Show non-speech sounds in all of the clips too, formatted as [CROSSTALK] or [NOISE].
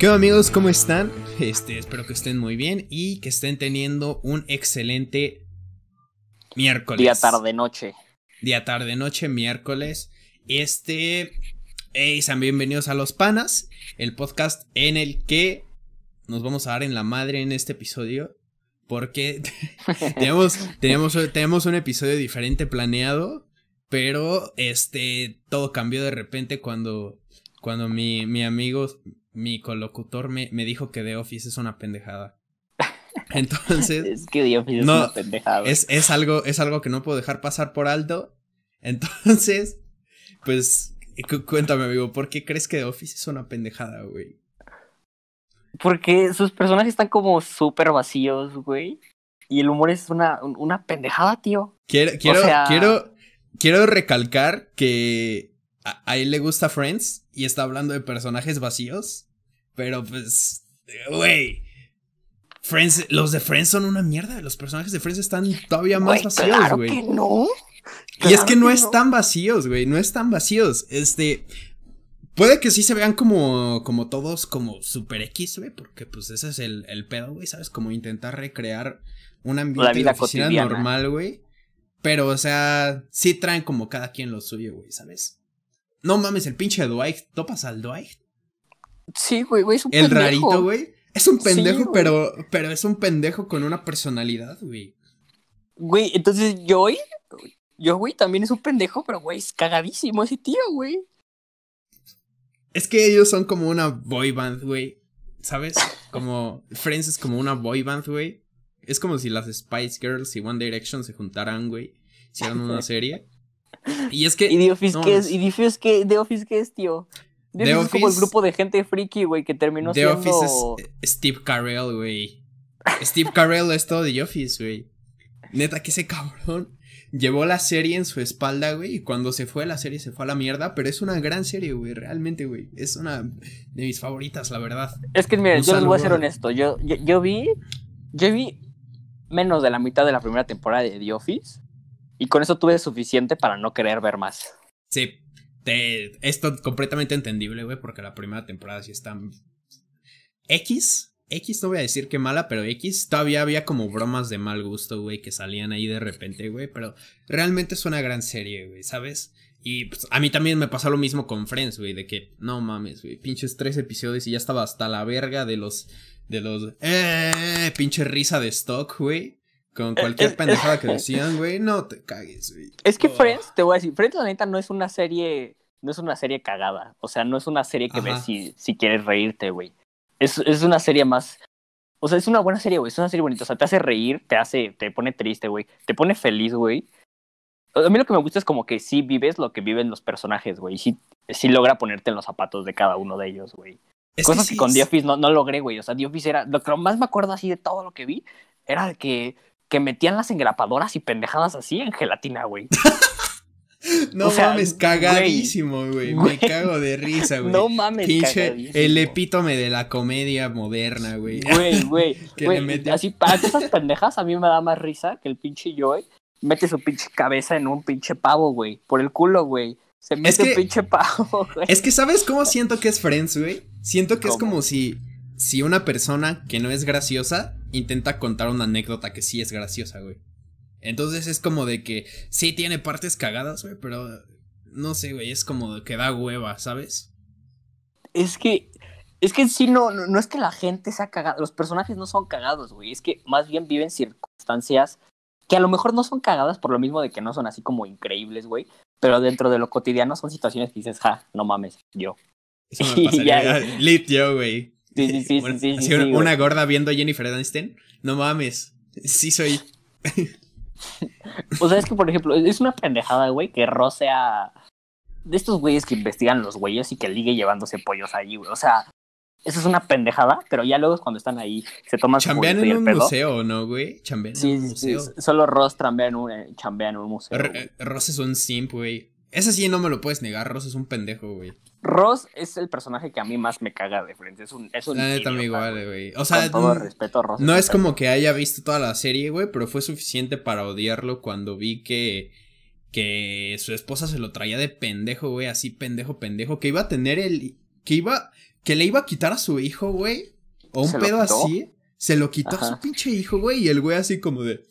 ¿Qué onda amigos? ¿Cómo están? Este, espero que estén muy bien y que estén teniendo un excelente miércoles. Día, tarde, noche. Día, tarde, noche, miércoles. Este. Hey, sean bienvenidos a Los Panas, el podcast en el que nos vamos a dar en la madre en este episodio. Porque [LAUGHS] tenemos, tenemos, tenemos un episodio diferente planeado. Pero este. Todo cambió de repente cuando. Cuando mi, mi amigo. Mi colocutor me, me dijo que The Office es una pendejada. [LAUGHS] Entonces. es que The Office es una pendejada. Es, es, algo, es algo que no puedo dejar pasar por alto. Entonces, pues, cuéntame, amigo, ¿por qué crees que The Office es una pendejada, güey? Porque sus personajes están como súper vacíos, güey. Y el humor es una, una pendejada, tío. Quiero, quiero, quiero, quiero recalcar que a, a, él le gusta Friends y está hablando de personajes vacíos. Pero pues, güey. Friends, los de Friends son una mierda. Los personajes de Friends están todavía más vacíos, güey. Claro no. y es que no, están vacíos, güey. No están vacíos. Este. Puede que sí se vean como, como todos como super X, güey, porque pues ese es el, el pedo, güey, ¿sabes? Como intentar recrear un ambiente vida de oficina cotidiana. normal, güey. Pero, o sea, sí traen como cada quien lo suyo, güey, ¿sabes? No mames, el pinche Dwight, ¿topas al Dwight? Sí, güey, güey, es un El pendejo. rarito, güey. Es un pendejo, Sí, pero, pero es un pendejo con una personalidad, güey. Güey, entonces Joey, yo, güey, también es un pendejo, pero, güey, es cagadísimo ese tío, güey. Es que ellos son como una boy band, güey. ¿Sabes? Como Friends es como una boy band, güey. Es como si las Spice Girls y One Direction se juntaran, güey. Hicieran una [LAUGHS] serie. [LAUGHS] Y es que. ¿Y The Office no, qué es? es- ¿Y The Office qué, The Office qué es, tío? The, The Office es como el grupo de gente friki, güey, que terminó The siendo... Office es Steve Carell, güey. Steve Carell es todo The Office, güey. Neta, que ese cabrón llevó la serie en su espalda, güey. Y cuando se fue, la serie se fue a la mierda. Pero es una gran serie, güey. Realmente, güey. Es una de mis favoritas, la verdad. Es que, miren, Un yo les voy a ser honesto. Yo, yo, yo vi. Yo vi menos de la mitad de la primera temporada de The Office. Y con eso tuve suficiente para no querer ver más. Sí, esto completamente entendible, güey, porque la primera temporada sí está X, X no voy a decir que mala, pero X todavía había como bromas de mal gusto, güey, que salían ahí de repente, güey, pero realmente es una gran serie, güey, ¿sabes? Y pues, a mí también me pasó lo mismo con Friends, güey, de que no mames, güey, pinches tres episodios y ya estaba hasta la verga de los de los eh pinche risa de stock, güey. Con cualquier eh, pendejada que [LAUGHS] decían, güey, no te cagues, güey. Es que Oh. Friends, te voy a decir, Friends la neta no es una serie. No es una serie cagada. O sea, no es una serie que Ajá. ves si, si quieres reírte, güey. Es, es una serie más. O sea, es una buena serie, güey. Es una serie bonita. O sea, te hace reír, te hace, te pone triste, güey. Te pone feliz, güey. A mí lo que me gusta es como que sí vives lo que viven los personajes, güey. Sí, sí logra ponerte en los zapatos de cada uno de ellos, güey. Cosas que, sí con es- The Office no, no logré, güey. O sea, The Office era. Lo que más me acuerdo así de todo lo que vi era que, que metían las engrapadoras y pendejadas así en gelatina, güey. [LAUGHS] No O sea, mames, cagadísimo, güey. Me cago de risa, güey. No mames, Pinche, el epítome de la comedia moderna, güey. Güey, [LAUGHS] güey. Que metió- Así, para esas pendejas a mí me da más risa que el pinche Joey mete su pinche cabeza en un pinche pavo, güey. Por el culo, güey. Se mete que- un pinche pavo, [LAUGHS] güey. Es que, ¿sabes cómo siento que es Friends, güey? Siento que es como si, si una persona que no es graciosa intenta contar una anécdota que sí es graciosa, güey. Entonces es como de que sí tiene partes cagadas, güey, pero no sé, güey, es como que da hueva, ¿sabes? Es que. Es que sí no, no, no es que la gente sea cagada. Los personajes no son cagados, güey. Es que más bien viven circunstancias que a lo mejor no son cagadas por lo mismo de que no son así como increíbles, güey. Pero dentro de lo cotidiano son situaciones que dices, ja, no mames, yo. Eso me [LAUGHS] Y pasaría. [LAUGHS] ya. Lit yo, güey. [LAUGHS] Sí, sí, sí, sí, Una- sí, sí, una, gorda viendo a Jennifer Aniston. No mames. Sí soy. O sea, es que, por ejemplo, es una pendejada, güey, que Ross sea de estos güeyes que investigan los güeyes y que ligue llevándose pollos ahí, güey. O sea, eso es una pendejada, pero ya luego es cuando están ahí, se toman Chambean en un pedo. museo, ¿no, güey? Chambean en Sí, un sí, sí, museo. solo Ross chambea en un, eh, chambea en un museo. R- güey. eh, Ross es un simp, güey. Ese sí no me lo puedes negar. Ross es un pendejo, güey. Ross es el personaje que a mí más me caga de frente. Es un, es un La neta me idiota, igual, güey. O sea, Con todo n- respeto, Ross. no es como que haya visto toda la serie, güey, pero fue suficiente para odiarlo cuando vi que que su esposa se lo traía de pendejo, güey, así pendejo, pendejo, que iba a tener el que iba que le iba a quitar a su hijo, güey. O un pedo así. Se lo quitó a su pinche hijo, güey. Y el güey así como de.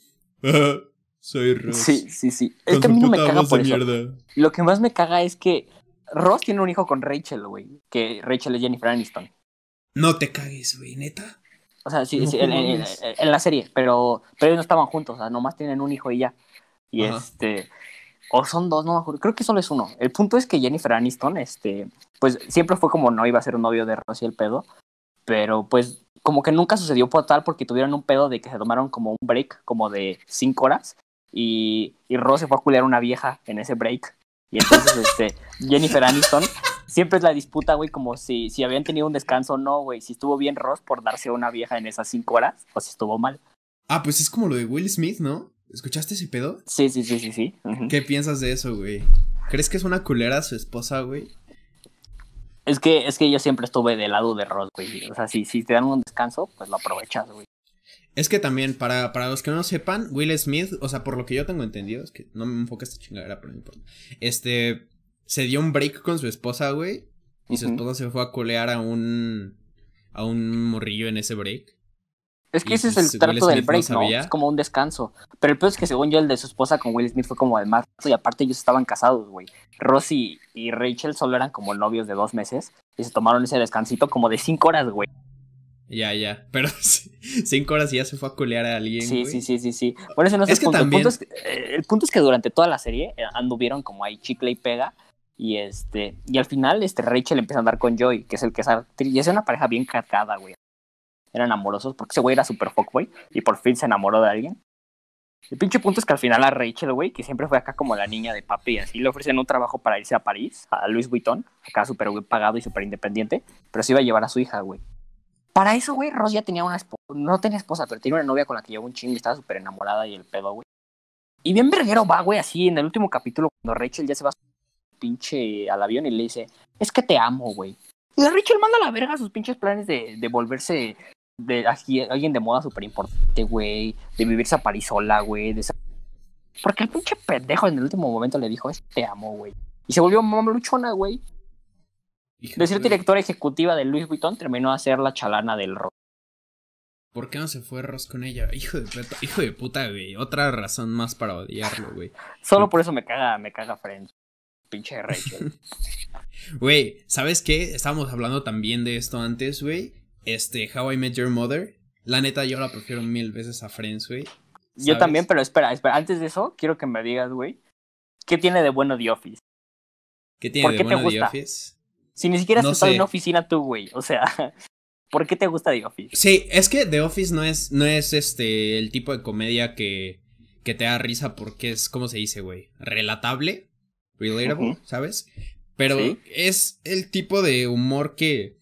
Soy Ross. Sí, sí, sí. Es que a mí no me caga por eso. Lo que más me caga es que Ross tiene un hijo con Rachel, güey. Que Rachel es Jennifer Aniston. No te cagues, güey, neta. O sea, sí, sí en, la serie, pero, pero ellos no estaban juntos, o sea, nomás tienen un hijo y ya. Y este. O son dos, no me acuerdo. Creo que solo es uno. El punto es que Jennifer Aniston, este, pues siempre fue como no iba a ser un novio de Ross y el pedo. Pero pues como que nunca sucedió por tal porque tuvieron un pedo de que se tomaron como un break como de cinco horas y, y Ross se fue a culiar una vieja en ese break. Y entonces, [LAUGHS] este, Jennifer Aniston siempre es la disputa, güey, como si, si habían tenido un descanso o no, güey. Si estuvo bien Ross por darse a una vieja en esas cinco horas o si estuvo mal. Ah, pues es como lo de Will Smith, ¿no? ¿Escuchaste ese pedo? Sí, sí, sí, sí, sí. ¿Qué piensas de eso, güey? ¿Crees que es una culera su esposa, güey? Es que, es que yo siempre estuve del lado de Ross, güey. O sea, si, si te dan un descanso, pues lo aprovechas, güey. Es que también, para, para los que no sepan, Will Smith, o sea, por lo que yo tengo entendido, es que no me enfoca esta chingadera, pero no importa. Este, se dio un break con su esposa, güey. Y su esposa se fue a colear a un, a un morrillo en ese break. Es que ese es pues el trato del break, ¿no? Es como un descanso. Pero el peor es que según yo el de su esposa con Will Smith fue como de marzo y aparte ellos estaban casados, güey. Rosie y Rachel solo eran como novios de dos meses y se tomaron ese descansito como de cinco horas, güey. Ya, ya. [LAUGHS] Pero cinco horas y ya se fue a culear a alguien. Sí, sí, sí, sí, sí. Por eso no es, el, punto. El, punto es que, eh, el punto es que durante toda la serie eh, anduvieron como ahí chicle y pega. Y este, y al final, este Rachel empieza a andar con Joy, que es el que es Y es una pareja bien cargada, güey. Eran amorosos porque ese güey era super fuckboy y por fin se enamoró de alguien. El pinche punto es que al final a Rachel, güey, que siempre fue acá como la niña de papi, y así le ofrecen un trabajo para irse a París, a Louis Vuitton, acá súper pagado y súper independiente, pero se iba a llevar a su hija, güey. Para eso, güey, Ross ya tenía una esposa. No tenía esposa, pero tenía una novia con la que llevó un chingo y estaba súper enamorada y el pedo, güey. Y bien verguero va, güey, así en el último capítulo, cuando Rachel ya se va pinche al avión y le dice, es que te amo, güey. Y Rachel manda a la verga sus pinches planes de, de volverse de alguien de moda súper importante, güey. De vivirse a París sola, güey. Porque el pinche pendejo en el último momento le dijo, es que te amo, güey. Y se volvió luchona, güey. De ser directora ejecutiva de Louis Vuitton, terminó a ser la chalana del rock. ¿Por qué no se fue Ross con ella? Hijo de puta, hijo de puta, güey. Otra razón más para odiarlo, güey. Solo por eso me caga, me caga Friends. Pinche Rachel. [LAUGHS] Güey, ¿sabes qué? Estábamos hablando también de esto antes, güey. Este, How I Met Your Mother. La neta, yo la prefiero mil veces a Friends, güey. Yo también, pero espera, espera. Antes de eso, quiero que me digas, güey. ¿Qué tiene de bueno The Office? ¿Qué tiene de bueno The Office? Si ni siquiera has estado en una oficina tú, güey. O sea, [LAUGHS] ¿por qué te gusta The Office? Sí, es que The Office no es, no es este el tipo de comedia que, que te da risa porque es, ¿cómo se dice, güey? Relatable, relatable, ¿sabes? Pero es el tipo de humor que.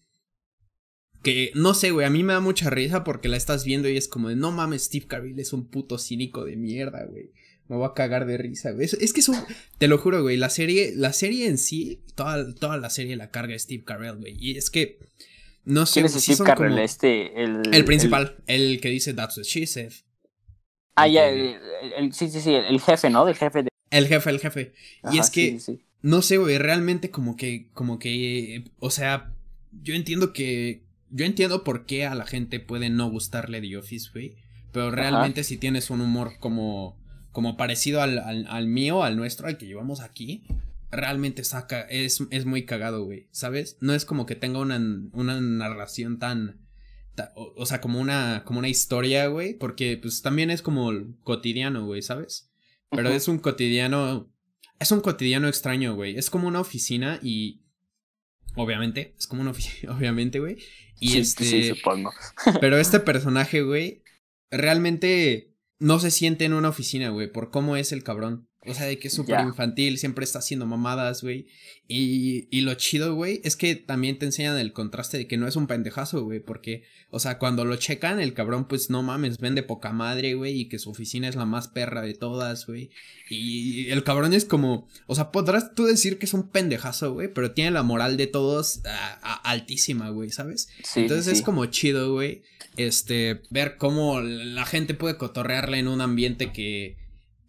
Que no sé, güey, a mí me da mucha risa porque la estás viendo y es como de no mames, Steve Carell es un puto cínico de mierda, güey. Me voy a cagar de risa, güey. Es, que eso, te lo juro, güey, la serie, la serie en sí, toda, toda la serie la carga Steve Carell, güey. Y es que, no sé. ¿Quién es Steve Carell? Este, el, el principal, el... que dice That's what she said. Ah, ya, el, sí, sí, sí, el jefe, ¿no? Del jefe de... El jefe, el jefe. y es que, no sé, güey, realmente como que, como que, o sea, yo entiendo que, yo entiendo por qué a la gente puede no gustarle The Office, güey. Pero realmente si tienes un humor como como parecido al, al, mío, al nuestro, al que llevamos aquí, realmente saca, es, es muy cagado, güey, ¿sabes? No es como que tenga una, una narración tan, o, sea, como una, como una historia, güey, porque pues también es como cotidiano, güey, ¿sabes? Pero es un cotidiano, es un cotidiano extraño, güey, es como una oficina y... Obviamente, es como una oficina, [LAUGHS] obviamente, güey. Y sí, este. Sí, supongo. pero este [LAUGHS] personaje, güey, realmente no se siente en una oficina, güey, por cómo es el cabrón. O sea, de que es súper infantil, siempre está haciendo mamadas, güey. Y, y lo chido, güey, es que también te enseñan el contraste de que no es un pendejazo, güey. Porque, o sea, cuando lo checan, el cabrón, pues no mames, vende poca madre, güey. Y que su oficina es la más perra de todas, güey. Y el cabrón es como, o sea, podrás tú decir que es un pendejazo, güey. Pero tiene la moral de todos altísima, güey, ¿sabes? Entonces es como chido, güey. Este, ver cómo la gente puede cotorrearla en un ambiente que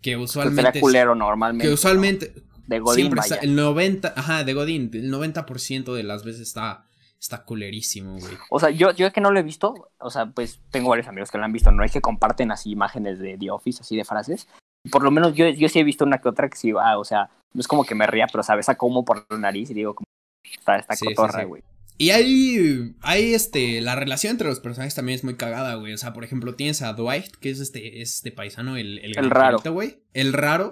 que usualmente. Que culero normalmente. Que usualmente. De Godín, el 90, ajá, de Godín, el 90% de las veces está, está culerísimo, güey. O sea, yo, yo que no lo he visto, o sea, pues tengo varios amigos que lo han visto, no es que comparten así imágenes de The Office, así de frases. Por lo menos yo, yo sí he visto una que otra que sí va, o sea, no es como que me ría, pero sabes a cómo por la nariz y digo, como, está esta Sí, cotorra, sí. güey. Y hay, hay este, la relación entre los personajes también es muy cagada, güey. O sea, por ejemplo, tienes a Dwight, que es este, es este paisano, el, el, El raro. güey. El raro.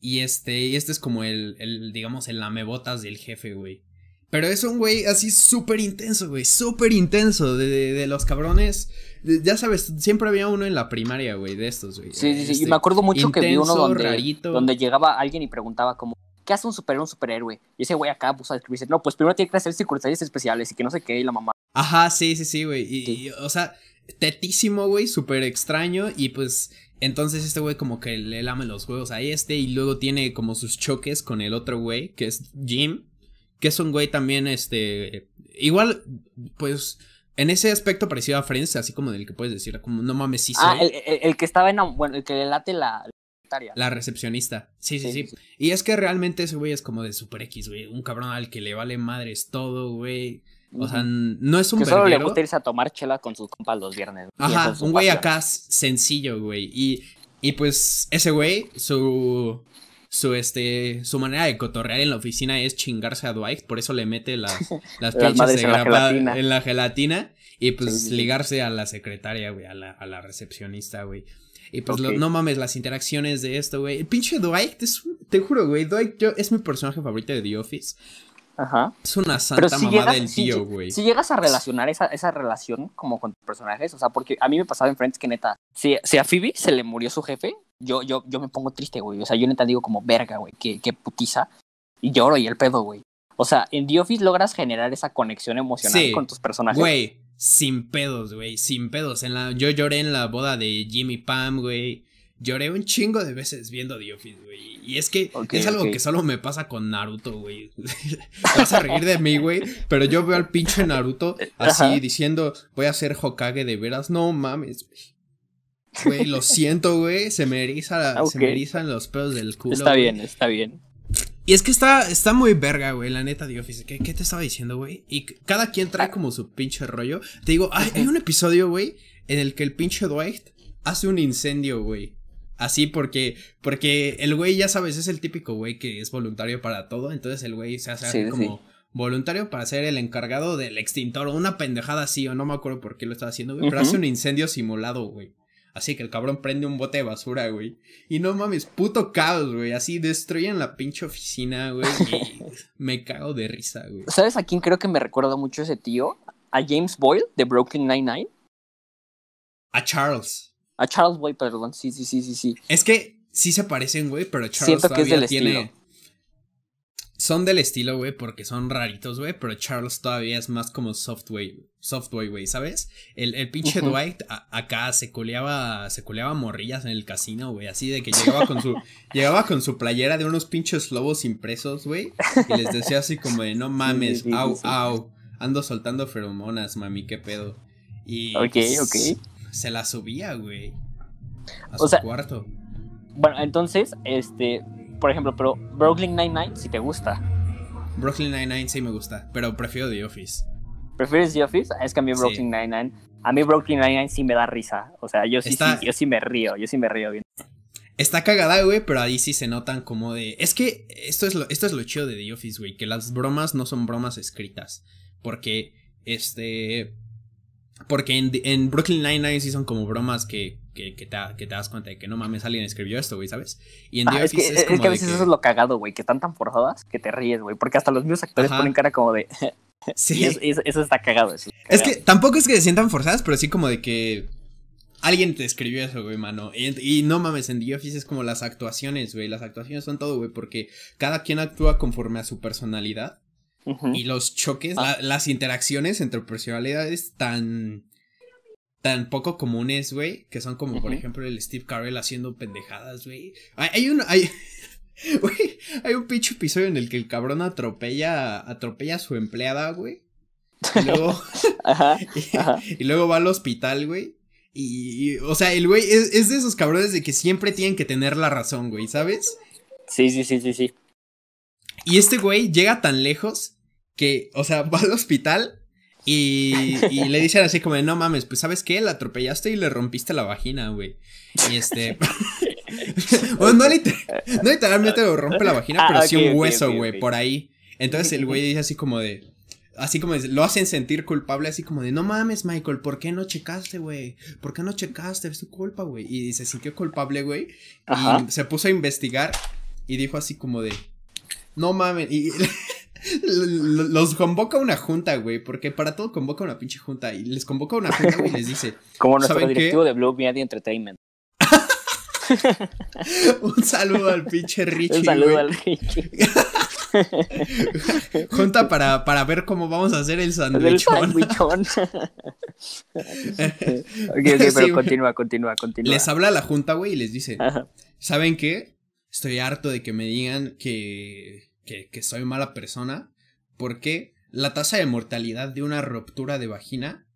Y este, y este es como el, el, digamos, el lamebotas del jefe, güey. Pero es un güey así súper intenso, güey. Súper intenso. De, de, de los cabrones. de- ya sabes, siempre había uno en la primaria, güey, de estos, güey. Sí, sí, sí. Este, y me acuerdo mucho que vi uno donde, rarito. donde llegaba alguien y preguntaba como, ¿qué hace un superhéroe un superhéroe? Y ese güey acá puso a describirse, no, pues primero tiene que hacer circunstancias especiales y que no sé qué, y la mamá. Ajá, sí, sí, sí, güey. Y, Sí. y, o sea, tetísimo, güey, súper extraño. Y pues, entonces este güey como que le lame los huevos a este. Y luego tiene como sus choques con el otro güey, que es Jim. Que es un güey también, este. Igual, pues. En ese aspecto parecido a Friends, así como del que puedes decir, como no mames, sí soy. Ah, el, el- el que estaba en, bueno, el que le late la, la recepcionista. Sí, sí, sí, Y es que realmente ese güey es como de Super X, güey. Un cabrón al que le vale madres todo, güey. O sea, no es un que solo le gusta irse a tomar chela con sus compas los viernes. Ajá, es un güey acá sencillo, güey. Y, y pues ese güey, su, su, este, su manera de cotorrear en la oficina es chingarse a Dwight. Por eso le mete las, [LAUGHS] las Las pinches de en la grapa en la gelatina. Y pues Sí, sí, sí. ligarse a la secretaria, güey, a la, a la recepcionista, güey. Y pues lo- no mames las interacciones de esto, güey. El pinche Dwight es un- te juro, güey, Dwight yo, es mi personaje favorito de The Office. Ajá. Es una santa si mamá llegas, del si, tío, si- güey. si llegas a relacionar esa, esa relación como con tus personajes, o sea, porque a mí me pasaba en Friends que neta, si, si a Phoebe se le murió su jefe, yo, yo, yo me pongo triste, güey. O sea, yo neta digo como verga, güey, que, que putiza. Y lloro y el pedo, güey. O sea, en The Office logras generar esa conexión emocional Sí, con tus personajes. Güey, sin pedos, güey, sin pedos. En la, yo lloré en la boda de Jimmy Pam, güey. Lloré un chingo de veces viendo The Office, güey. Y es que es algo que solo me pasa con Naruto, güey. [LAUGHS] Vas a reír de mí, güey. Pero yo veo al pinche Naruto así Ajá. diciendo, voy a ser Hokage de veras. No mames, güey. Güey, lo siento, güey. Se me eriza, se me erizan los pelos del culo. está güey. bien, está bien. Y es que está, está muy verga, güey, la neta de Office. ¿Qué, qué te estaba diciendo, güey? Y cada quien trae como su pinche rollo. Te digo, hay, hay un episodio, güey, en el que el pinche Dwight hace un incendio, güey. Así porque, porque el güey, ya sabes, es el típico güey que es voluntario para todo. Entonces el güey se hace Sí, como voluntario para ser el encargado del extintor o una pendejada así, o no me acuerdo por qué lo estaba haciendo, güey. Pero hace un incendio simulado, güey. Así que el cabrón prende un bote de basura, güey. Y no mames, puto caos, güey. Así destruyen la pinche oficina, güey. Y [LAUGHS] me cago de risa, güey. ¿Sabes a quién creo que me recuerda mucho ese tío? A James Boyle de Brooklyn Nine-Nine. A Charles. A Charles Boyle, perdón. Sí, sí, sí, sí, sí. Es que sí se parecen, güey, pero Charles Siento que es todavía del tiene. estilo. Son del estilo, güey, porque son raritos, güey, pero Charles todavía es más como software, software, güey, ¿sabes? El, el pinche. Dwight a- acá se coleaba, se coleaba morrillas en el casino, güey, así de que llegaba con su, [LAUGHS] llegaba con su playera de unos pinches lobos impresos, güey, y les decía así como de, no mames, sí, sí, au, sí. au, ando soltando feromonas, mami, qué pedo. Y Ok, pues, ok. se la subía, güey, a O su sea, cuarto. Bueno, entonces, este, por ejemplo, pero Brooklyn Nine-Nine si te gusta. Brooklyn Nine-Nine sí me gusta, pero prefiero The Office. ¿Prefieres The Office? Es que a mí Sí. Brooklyn Nine-Nine, a mí Brooklyn Nine-Nine sí me da risa. O sea, yo sí, Está- sí, yo sí me río, yo sí me río bien. Está cagada, güey, pero ahí sí se notan como de. Es que esto es lo, esto es lo chido de The Office, güey. Que las bromas no son bromas escritas. Porque, este. Porque en, en Brooklyn Nine-Nine sí son como bromas que, que, que te, que te das cuenta de que no mames, alguien escribió esto, güey, ¿sabes? Y en The Ah, es, que, es, es como que a de veces que- eso es lo cagado, güey, que están tan forzadas que te ríes, güey. Porque hasta los mismos actores Ajá. ponen cara como de. [LAUGHS] [LAUGHS] Sí. es- eso está cagado. Eso Es cagado. que tampoco es que se sientan forzadas, pero sí como de que alguien te escribió eso, güey, mano. Y, y no mames, en The Office es como las actuaciones, güey. Las actuaciones son todo, güey, porque cada quien actúa conforme a su personalidad. Y los choques, Ah. la- las interacciones entre personalidades tan. Tan poco comunes, güey. Que son como, por ejemplo, el Steve Carell haciendo pendejadas, güey. Hay, hay un. Hay, [LAUGHS] güey, hay un pinche episodio en el que el cabrón atropella. atropella a su empleada, güey. Y luego. [LAUGHS] Ajá, y, ajá. [LAUGHS] y luego va al hospital, güey. Y, y, o sea, el güey es, es de esos cabrones de que siempre tienen que tener la razón, güey, ¿sabes? Sí, sí, sí, sí, sí. Y este güey llega tan lejos que, o sea, va al hospital Y, [LAUGHS] y le dicen así como de, no mames, pues ¿sabes qué? La atropellaste y le rompiste la vagina, güey. Y este... [LAUGHS] bueno, no, no, literalmente lo rompe la vagina, ah, pero sí un hueso, güey, por ahí. Entonces el güey dice así como de... Así como lo hacen sentir culpable, así como de, no mames, Michael, ¿por qué no checaste, güey? ¿Por qué no checaste? Es tu culpa, güey. Y se sintió culpable, güey. Y se puso a investigar y dijo así como de, no mames. Y [LAUGHS] los convoca una junta, güey, porque para todo convoca una pinche junta. Y les convoca una junta, güey, y les dice, como nuestro directivo de Blue Media Entertainment. [LAUGHS] Un saludo al pinche Richie. Un saludo al Richie. [LAUGHS] Junta para, para ver cómo vamos a hacer el sandwichón. [LAUGHS] ok, pero continúa, continúa, continúa. Les habla la junta, güey, y les dice, ¿saben qué? Estoy harto de que me digan que, que, que soy mala persona, porque la tasa de mortalidad de una ruptura de vagina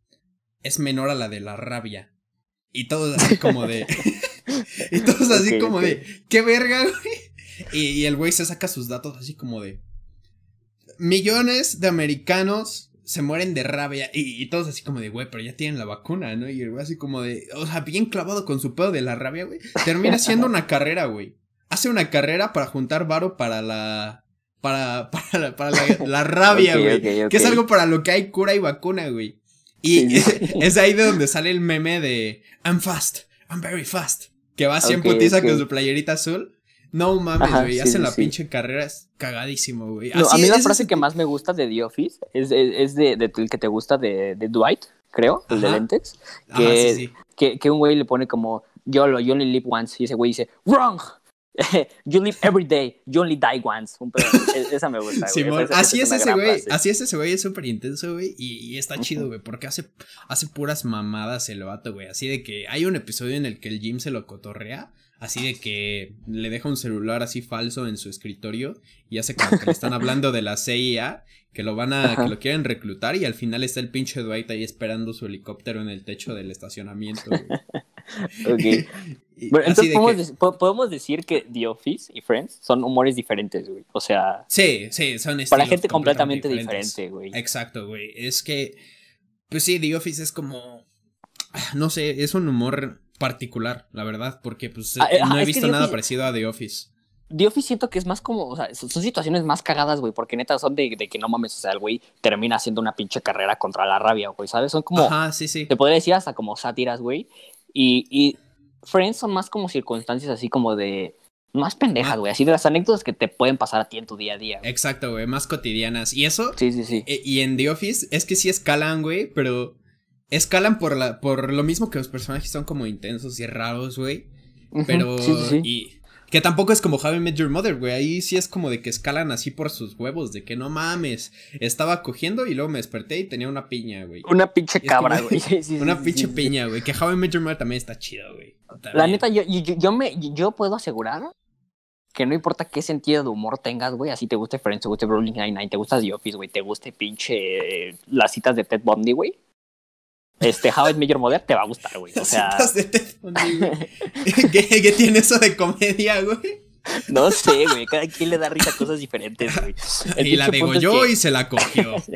es menor a la de la rabia. Y todos así como de... [LAUGHS] [LAUGHS] y todos así como de... ¿Qué verga, güey? Y, el güey se saca sus datos así como de... Millones de americanos se mueren de rabia. Y, todos así como de, güey, pero ya tienen la vacuna, ¿no? Y el güey así como de... O sea, bien clavado con su pedo de la rabia, güey. Termina siendo [LAUGHS] una carrera, güey. Hace una carrera para juntar varo para la... Para, para, [LAUGHS] para la, [LAUGHS] rabia, güey. Que es algo para lo que hay cura y vacuna, güey. Y [LAUGHS] es ahí de donde sale el meme de I'm fast, I'm very fast. Que va siempre putiza con su playerita azul. No mames, güey. hacen la pinche carrera, es cagadísimo, güey. a mí la frase que más me gusta de The Office es, es, de, de, el que te gusta de, de Dwight, creo, el de lentes. Que, que, que, un güey le pone como, yo lo, you only live once. Y ese güey dice, wrong. [LAUGHS] you live every day, you only die once. E, esa me gusta, güey. así es, ese güey, así es ese güey, es súper intenso, güey, y, y, está chido, güey, porque hace, hace puras mamadas el vato, güey, así de que hay un episodio en el que el Jim se lo cotorrea, así de que le deja un celular así falso en su escritorio y hace como que le están [LAUGHS] hablando de la CIA, que lo van a, que lo quieren reclutar y al final está el pinche Dwight ahí esperando su helicóptero en el techo del estacionamiento. [LAUGHS] ok. Entonces podemos, decir que The Office y Friends son humores diferentes, güey. O sea. Sí, sí, son Para gente completamente diferente, güey. Exacto, güey. Es que. Pues sí, The Office es como. No sé, es un humor particular, la verdad, porque pues ah, eh, no he visto nada parecido a The Office. The Office siento que es más como, o sea, son situaciones más cagadas, güey, porque neta son de, que no mames, o sea, el güey termina haciendo una pinche carrera contra la rabia, güey, ¿sabes? Son como, Ajá, sí, sí. te podría decir hasta como sátiras, güey, y, y Friends son más como circunstancias así como de, más pendejas, güey, así de las anécdotas que te pueden pasar a ti en tu día a día. Exacto, güey, más cotidianas. Y eso. Sí, sí, sí. Eh, y en The Office es que sí escalan, güey, pero escalan por, la, por lo mismo que los personajes son como intensos y raros, güey. Pero. Y. Que tampoco es como Javi Met Your Mother, güey. Ahí sí es como de que escalan así por sus huevos. De que no mames. Estaba cogiendo y luego me desperté y tenía una piña, güey. Una pinche cabra, güey. [LAUGHS] una pinche piña, güey. Que Javi Met Your Mother también está chido, güey. La neta, yo, yo, me, yo puedo asegurar que no importa qué sentido de humor tengas, güey. Así te guste Friends, te guste Brooklyn Nine-Nine, te gusta The Office, güey. Te guste pinche eh, las citas de Ted Bundy, güey este How I Met Your te va a gustar, güey. O sea. ¿Qué, ¿Qué, tiene eso de comedia, güey? No sé, güey. Cada quien le da risa a cosas diferentes, güey. y la degolló y se la cogió. [LAUGHS]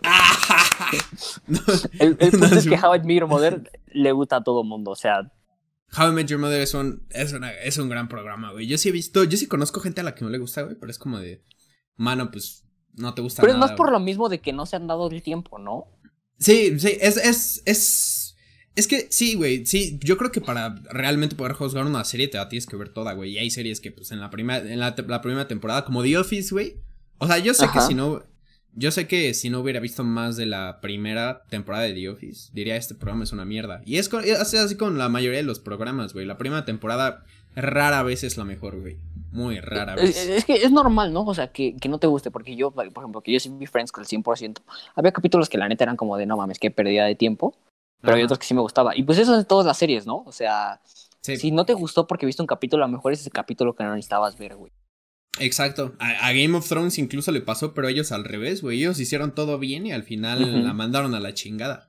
[LAUGHS] el, punto es que How I Met Your le gusta a todo mundo, o sea. How I Met Your Mother es un, es, una, es un gran programa, güey. Yo sí he visto, yo sí conozco gente a la que no le gusta, güey, pero es como de, mano, pues no te gusta Pero es más por lo mismo de que no se han dado el tiempo, ¿no? Sí, sí, es, es, es, es que sí, güey, sí, yo creo que para realmente poder juzgar una serie te la tienes que ver toda, güey, y hay series que pues en la primera, en la, primera temporada, como The Office, güey, o sea, yo sé que si no, yo sé que si no hubiera visto más de la primera temporada de The Office, diría este programa es una mierda, y es, es así con la mayoría de los programas, güey, la primera temporada rara vez es la mejor, güey. Muy rara vez. Es, que es normal, ¿no? O sea, que, que, no te guste, porque yo, por ejemplo, que yo sí vi Friends con el 100%. Había capítulos que la neta eran como de, no mames, qué pérdida de tiempo. Pero hay otros que sí me gustaba. Y pues eso es de todas las series, ¿no? O sea, si no te gustó porque viste un capítulo, a lo mejor es ese capítulo que no necesitabas ver, güey. Exacto. A, Game of Thrones incluso le pasó, pero ellos al revés, güey. Ellos hicieron todo bien y al final la mandaron a la chingada.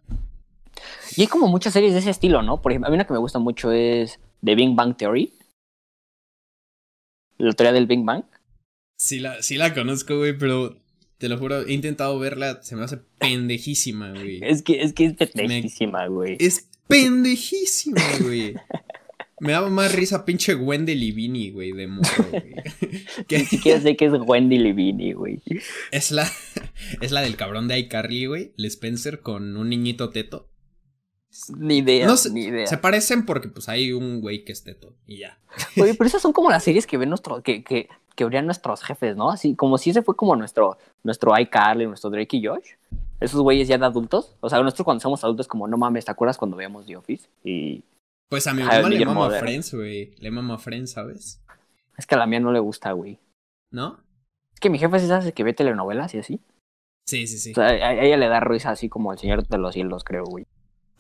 Y hay como muchas series de ese estilo, ¿no? Por ejemplo, a mí una que me gusta mucho es The Big Bang Theory la teoría del Big Bang. Sí la, sí la conozco, güey, pero Te lo juro, he intentado verla, se me hace pendejísima, güey. [LAUGHS] Es que es, que es pendejísima, güey. Es pendejísima, güey. Me daba más risa pinche Wendy Livini, güey, de morro, güey. [LAUGHS] Ni siquiera sé que es Wendy Livini, güey. Es la, [LAUGHS] es la del cabrón de iCarly, güey. El Spencer con un niñito teto. Ni idea, No sé, ni idea. Se parecen porque pues hay un güey que es teto y ya. [LAUGHS] Oye, pero esas son como las series que ven nuestro, que, que, que verían nuestros jefes, ¿no? Así, como si ese fue como nuestro, nuestro iCarly, nuestro Drake y Josh. Esos güeyes ya de adultos. O sea, nosotros cuando somos adultos, como no mames, ¿te acuerdas cuando veíamos The Office? Y Pues a mi mamá le mama Mother. Friends, güey. Le mama Friends, ¿sabes? es que a la mía no le gusta, güey. ¿No? Es que mi jefe es esa que ve telenovelas y así. Sí, sí, sí. O sea, a a ella le da risa así como el Señor de los Cielos, creo, güey.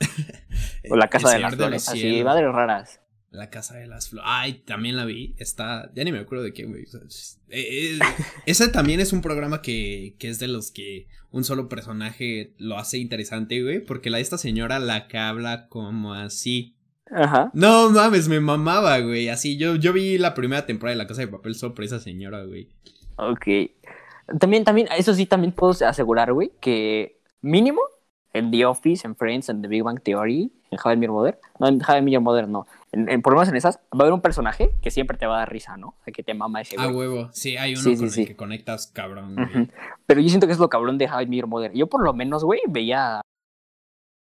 [LAUGHS] O la Casa de las Flores, así, madres raras. La Casa de las Flores. Ay, también la vi. Está. Ya ni me acuerdo de qué, güey. O sea, es- eh, eh, [LAUGHS] ese también es un programa que, que es de los que un solo personaje lo hace interesante, güey. Porque la de esta señora, la que habla como así. Ajá. No mames, me mamaba, güey. Así, yo, yo vi la primera temporada de La Casa de Papel solo por esa señora, güey. Ok. También, también, eso sí, también puedo asegurar, güey, que mínimo en The Office, en Friends, en The Big Bang Theory, en How I Met Your Mother, no, en How I Met Your Mother no, en, en- por lo menos en esas, va a haber un personaje que siempre te va a dar risa, ¿no? Que te mama ese Ah, güey. huevo. Sí, hay uno Sí, con sí. el que conectas, cabrón, güey. Pero yo siento que es lo cabrón de How I Met Your Mother. Yo por lo menos, güey, veía a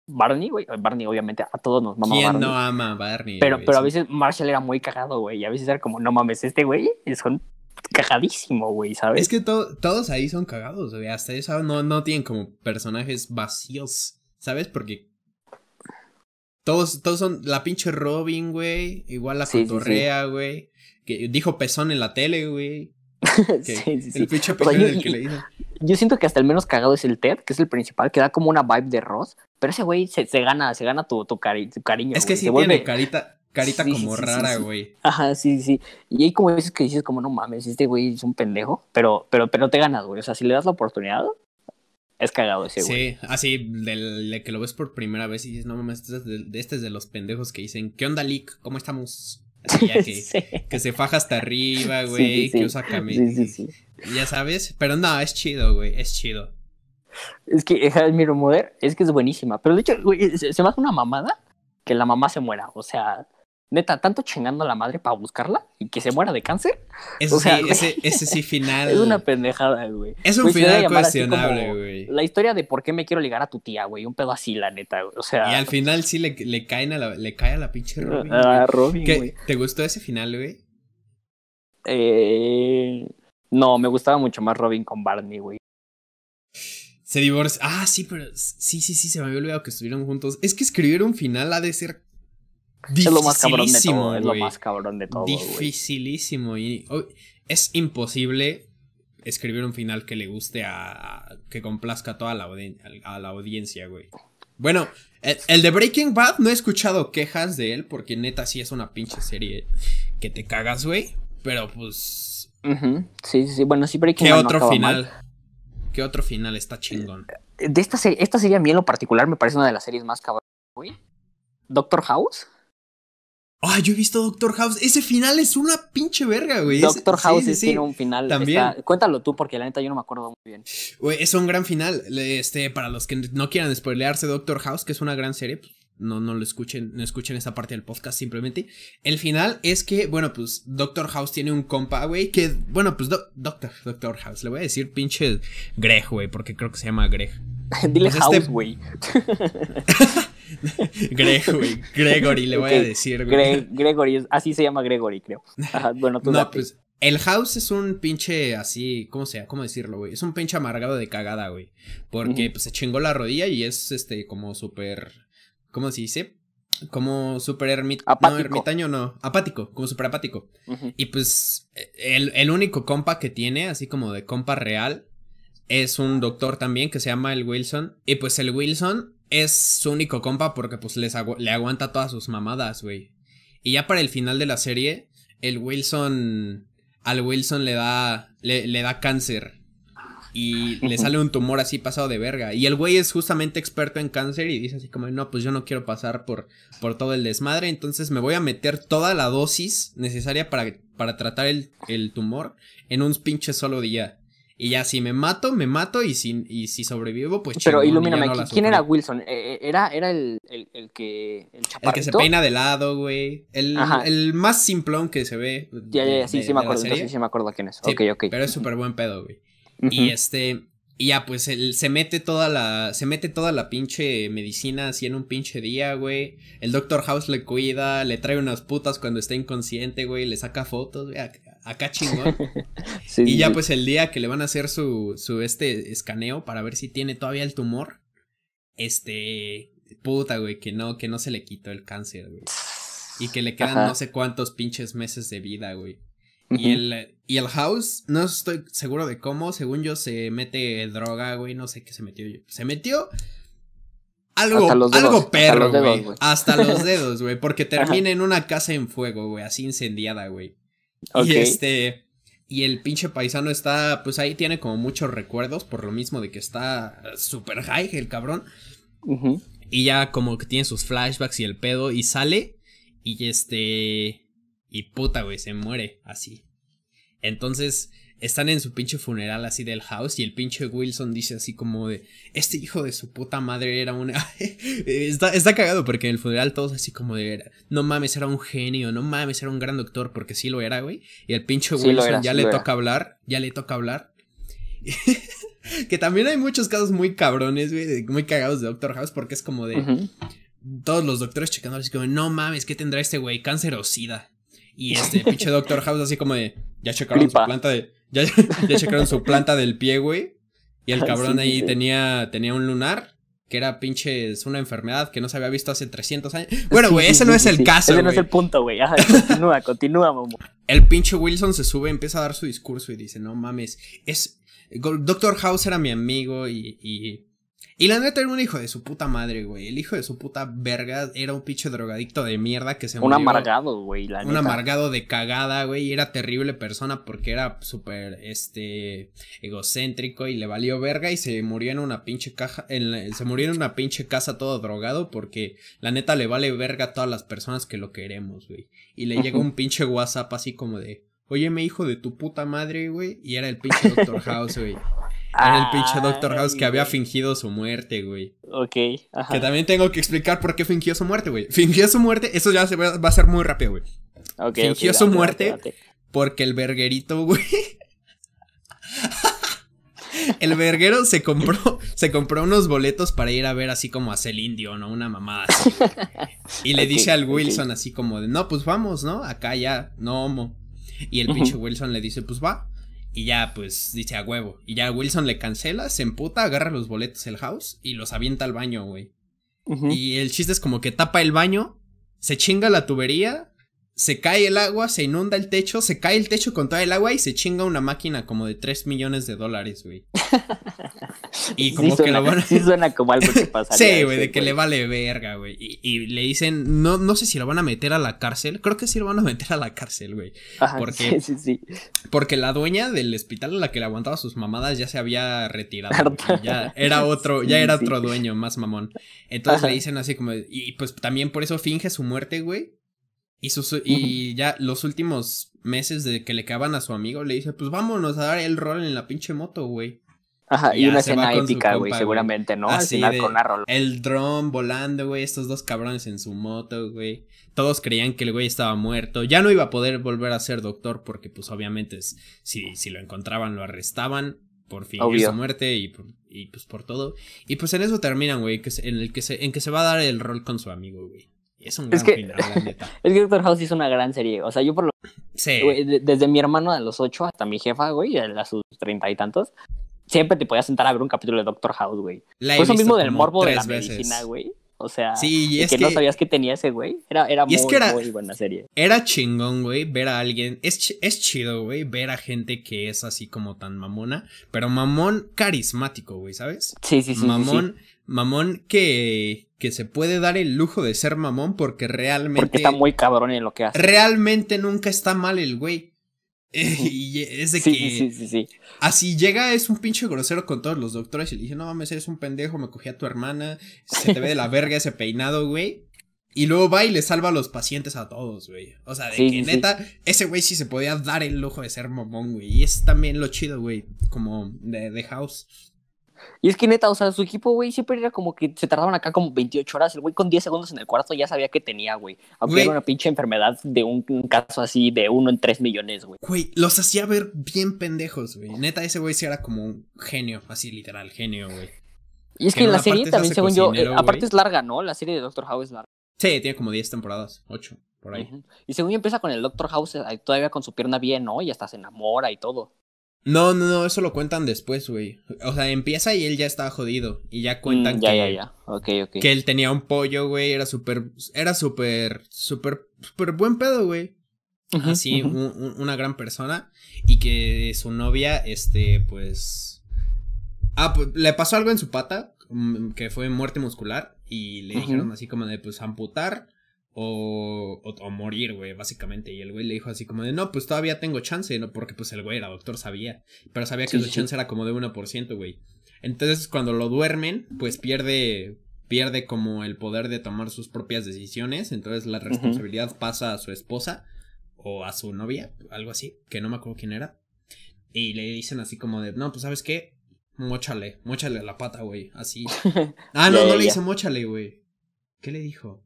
Barney, güey, Barney obviamente, a todos nos mama ¿Quién Barney. no ama a Barney? pero, güey? pero a veces Marshall era muy cagado, güey, y a veces era como, no mames, este güey es un cagadísimo, güey, ¿sabes? Es que to- todos ahí son cagados, güey. Hasta eso no, no tienen como personajes vacíos, ¿sabes? Porque todos, todos son la pinche Robin, güey. Igual la Sí, sí, sí. cotorrea, güey. Que dijo pezón en la tele, güey. [LAUGHS] Que sí, sí, sí. El pinche O sea, pezón yo- el que le hizo. Yo siento que hasta el menos cagado es el Ted, que es el principal, que da como una vibe de Ross. Pero ese güey se, se gana, se gana tu, tu, cari- tu cariño. Es que güey, sí se tiene vuelve- carita, carita Sí, como sí, rara, sí. güey. Ajá, sí, sí. Y hay como veces que dices como, no mames, este güey es un pendejo. Pero, pero, pero te ganas, güey. O sea, si le das la oportunidad, es cagado ese güey. Sí, así, del, de que lo ves por primera vez y dices, no mames, este es de, de- este es de los pendejos que dicen, ¿qué onda, Lick? ¿Cómo estamos? Así ya [LAUGHS] que, se faja hasta arriba, güey, que usa camisa. Sí, sí, sí. Ya sabes, pero no, es chido, güey, es chido. Es que How I Met Your Mother es que es buenísima. Pero de hecho, güey, se, se me hace una mamada que la mamá se muera. O sea, neta, tanto chingando a la madre para buscarla y que se muera de cáncer. Eso O sea, sí, ese, ese sí final. [LAUGHS] Es una pendejada, güey. Es un Güey, final cuestionable, güey. La historia de por qué me quiero ligar a tu tía, güey. Un pedo así, la neta, güey. O sea. Y al final sí le, le caen a la, le cae a la pinche Robin. a. Robin, ¿Qué? güey. ¿Te gustó ese final, güey? Eh, no, me gustaba mucho más Robin con Barney, güey. Se divorcia. Ah, sí, pero sí, sí, sí, se me había olvidado que estuvieron juntos. Es que escribir un final ha de ser Es lo más cabrón de todo. Es lo más cabrón de todo. Dificilísimo. Y oh, es imposible escribir un final que le guste a. a- que complazca a toda la, a la audiencia, güey. Bueno, el, el de Breaking Bad no he escuchado quejas de él, porque neta sí es una pinche serie que te cagas, güey. Pero pues. Sí, sí, sí. Bueno, sí, Breaking ¿Qué Bad no otro acaba final? mal. ¿Qué otro final está chingón? De esta serie, esta serie a mí en lo particular me parece una de las series más cabronas, güey. Doctor House. Ah, yo he visto Doctor House. Ese final es una pinche verga, güey. Doctor House sí, es- sí. tiene un final. También. está- Cuéntalo tú, porque la neta yo no me acuerdo muy bien. Güey, es un gran final. Este, para los que no quieran spoilearse Doctor House, que es una gran serie, pues, no, no lo escuchen, no escuchen esa parte del podcast simplemente. El final es que, bueno, pues Doctor House tiene un compa, güey, que, bueno, pues Do- Doctor, Doctor House, le voy a decir pinche Greg, güey, porque creo que se llama Greg. [LAUGHS] Dile Pues House, este- güey. [LAUGHS] [LAUGHS] Greg, güey, Gregory, le voy a decir, güey. Gre- Gregory, así se llama Gregory, creo. Ajá, bueno, tú No, date. pues el House es un pinche así, ¿cómo sea? ¿Cómo decirlo, güey? Es un pinche amargado de cagada, güey. Porque pues se chingó la rodilla y es este como súper ¿cómo se dice? Como súper ermit no, ermitaño no, apático, como súper apático. Y pues el, el único compa que tiene, así como de compa real, es un doctor también que se llama el Wilson. Y pues el Wilson es su único compa porque pues les agu- le aguanta todas sus mamadas, güey. Y ya para el final de la serie, el Wilson, al Wilson le da, le, le da cáncer. Y le sale un tumor así pasado de verga. Y el güey es justamente experto en cáncer y dice así como, no, pues yo no quiero pasar por, por todo el desmadre. Entonces me voy a meter toda la dosis necesaria para, para tratar el, el tumor en un pinche solo día. Y ya si me mato, me mato y si, y si sobrevivo, pues Pero chingón, ilumíname, no ¿quién era. Wilson? Eh, eh, ¿Era, era el, el, el que. El El que se peina de lado, güey. El, el más simplón que se ve. Ya, ya, ya, sí, de- sí me acuerdo. entonces sí me acuerdo quién es. Sí, ok, ok. Pero es súper buen pedo, güey. Y este. Y ya, pues él se mete toda la. Se mete toda la pinche medicina así en un pinche día, güey. El Doctor House le cuida, le trae unas putas cuando está inconsciente, güey. Le saca fotos, güey. Acá, chingón. [LAUGHS] Sí, y ya, pues el día que le van a hacer su, su este escaneo para ver si tiene todavía el tumor. Este. Puta, güey, que no, que no se le quitó el cáncer, güey. Y que le quedan Ajá. no sé cuántos pinches meses de vida, güey. Y el, y el House, no estoy seguro de cómo, según yo, se mete droga, güey, no sé qué se metió. Se metió algo, Hasta los dedos, algo perro, güey. Hasta los [LAUGHS] dedos, güey, porque termina en una casa en fuego, güey, así incendiada, güey. Y este, y el pinche paisano está, pues ahí tiene como muchos recuerdos, por lo mismo de que está super high el cabrón. Y ya como que tiene sus flashbacks y el pedo y sale y este y puta, güey, se muere así. Entonces están en su pinche funeral así del house y el pinche Wilson dice así como de este hijo de su puta madre era un [LAUGHS] está, está cagado porque en el funeral todos así como de no mames era un genio, no mames era un gran doctor porque sí lo era, güey. Y el pinche Sí Wilson era, ya sí le era. toca hablar, ya le toca hablar. [LAUGHS] que también hay muchos casos muy cabrones, güey, muy cagados de Doctor House porque es como de todos los doctores checando así como, no mames, ¿qué tendrá este güey? Cáncer o sida. Y este pinche Doctor House así como de, ya checaron Gripa. su planta de, ya, [LAUGHS] ya checaron su planta del pie, güey. Y el Sí, cabrón sí, ahí sí. tenía, tenía un lunar, que era pinche, es una enfermedad que no se había visto hace 300 años. Bueno, güey, sí, ese sí, no es el sí. caso, Ese no es el punto, güey. Continúa, continúa, momo. El pinche Wilson se sube, empieza a dar su discurso y dice, no mames, es... Doctor House era mi amigo y... y y la neta era un hijo de su puta madre, güey. El hijo de su puta verga era un pinche drogadicto de mierda que se Un murió. amargado, güey, la un neta. amargado de cagada, güey, y era terrible persona porque era súper, este, egocéntrico y le valió verga y se murió en una pinche caja, en la- se murió en una pinche casa todo drogado porque la neta le vale verga a todas las personas que lo queremos, güey. Y le llega Ujú. [LAUGHS] un pinche WhatsApp así como de, oye, hijo de tu puta madre, güey, y era el pinche Doctor [LAUGHS] House, güey. Era el pinche Doctor House que había fingido su muerte, güey. Ok, ajá. Que también tengo que explicar por qué fingió su muerte, güey. Fingió su muerte, eso ya se va, va a ser muy rápido, güey. Ok, fingió su date, muerte. date, date. Porque el verguerito, güey. [LAUGHS] El verguero se compró, se compró unos boletos para ir a ver así como a Celine Dion o una mamada así. güey. Y le dice al. Wilson así como de, no, pues vamos, ¿no? Acá ya, no homo. Y el pinche Wilson le dice, pues va. Y ya, pues, dice a huevo. Y ya Wilson le cancela, se emputa, agarra los boletos el house y los avienta al baño, güey. Y el chiste es como que tapa el baño, se chinga la tubería, se cae el agua, se inunda el techo, se cae el techo con toda el agua y se chinga una máquina como de 3 millones de dólares, güey. [LAUGHS] Y Sí como que lo van a... [LAUGHS] Sí suena como algo que [LAUGHS] pasaría. Sí, güey, de que le vale verga, güey. Y, y le dicen, no, no sé si lo van a meter a la cárcel. Creo que sí lo van a meter a la cárcel, güey. Ajá, porque- Sí, sí, sí. Porque la dueña del hospital a la que le aguantaba sus mamadas ya se había retirado. Güey. Ya era otro, ya era otro dueño, más mamón. Entonces Ajá. le dicen así como, y pues también por eso finge su muerte, güey. Y, sus, y ya los últimos meses de que le quedaban a su amigo, le dice, pues vámonos a dar el rol en la pinche moto, güey. Ajá, y una escena épica, güey, seguramente, ¿no? Al Así final de- con una rola. El dron volando, güey, estos dos cabrones en su moto, güey. Todos creían que el güey estaba muerto. Ya no iba a poder volver a ser doctor porque pues obviamente es- si, si lo encontraban lo arrestaban por fingir su muerte y, y pues por todo. Y pues en eso terminan, güey, que en el que se, en que se va a dar el rol con su amigo, güey. Es un gran Es que- final, la neta. [LAUGHS] Es que Doctor House hizo una gran serie. O sea, yo por lo Sí. güey, desde mi hermano a los ocho hasta mi jefa, güey, a sus treinta y tantos, siempre te podías sentar a ver un capítulo de Doctor House, güey. Por eso mismo del morbo de la veces. medicina, güey. O sea, Sí, y es que, no que- sabías que tenía ese güey. Era, era muy, es que era- muy buena serie. Era chingón, güey, ver a alguien. Es, es chido, güey, ver a gente que es así como tan mamona. Pero mamón carismático, güey, ¿sabes? Sí, sí, sí. sí, sí. Mamón, que, que se puede dar el lujo de ser mamón porque realmente. Porque está muy cabrón en lo que hace. Realmente nunca está mal el güey. [LAUGHS] y es de Sí, que sí, sí, sí, sí. así llega, es un pinche grosero con todos los doctores y le dice, no mames, eres un pendejo, me cogí a tu hermana, se te ve de la [LAUGHS] verga ese peinado, güey. Y luego va y le salva a los pacientes a todos, güey. O sea, de Sí, que sí. neta, ese güey sí se podía dar el lujo de ser mamón, güey. Y es también lo chido, güey. Como de, de House. Y es que neta, o sea, su equipo, güey, siempre era como que se tardaban acá como 28 horas. El güey con 10 segundos en el cuarto ya sabía que tenía, güey. Aunque Güey. era una pinche enfermedad de un, un caso así de uno en 3 millones, güey. Güey, los hacía ver bien pendejos, güey. Neta, ese güey sí era como un genio, así literal, genio, güey. Y es Que que en en la serie también, según yo, eh, aparte es larga, ¿no? La serie de Doctor House es larga. Sí, tiene como 10 temporadas, 8, por ahí. Y según yo empieza con el Doctor House eh, todavía con su pierna bien, ¿no? Y hasta se enamora y todo. No, no, no, eso lo cuentan después, güey. O sea, empieza y él ya estaba jodido. Y ya cuentan Mm, ya, que, ya, ya. Ok, ok. que él tenía un pollo, güey. Era súper, era súper, súper, súper buen pedo, güey. Así, un- un- una gran persona. Y que su novia, este, pues. Ah, pues le pasó algo en su pata. mm, Que fue muerte muscular. Y le dijeron así como de, pues, amputar. O, o, o morir, güey, básicamente. Y el güey le dijo así como de, no, pues todavía tengo chance, ¿no? Porque pues el güey era doctor, sabía. Pero sabía que Sí, su sí, chance era como de 1%, güey. Entonces, cuando lo duermen, pues pierde, pierde como el poder de tomar sus propias decisiones. Entonces, la responsabilidad pasa a su esposa o a su novia, algo así, que no me acuerdo quién era. Y le dicen así como de, no, pues sabes qué, mochale, mochale la pata, güey, así. [LAUGHS] Ah, no, no le dice mochale, güey. ¿Qué le dijo?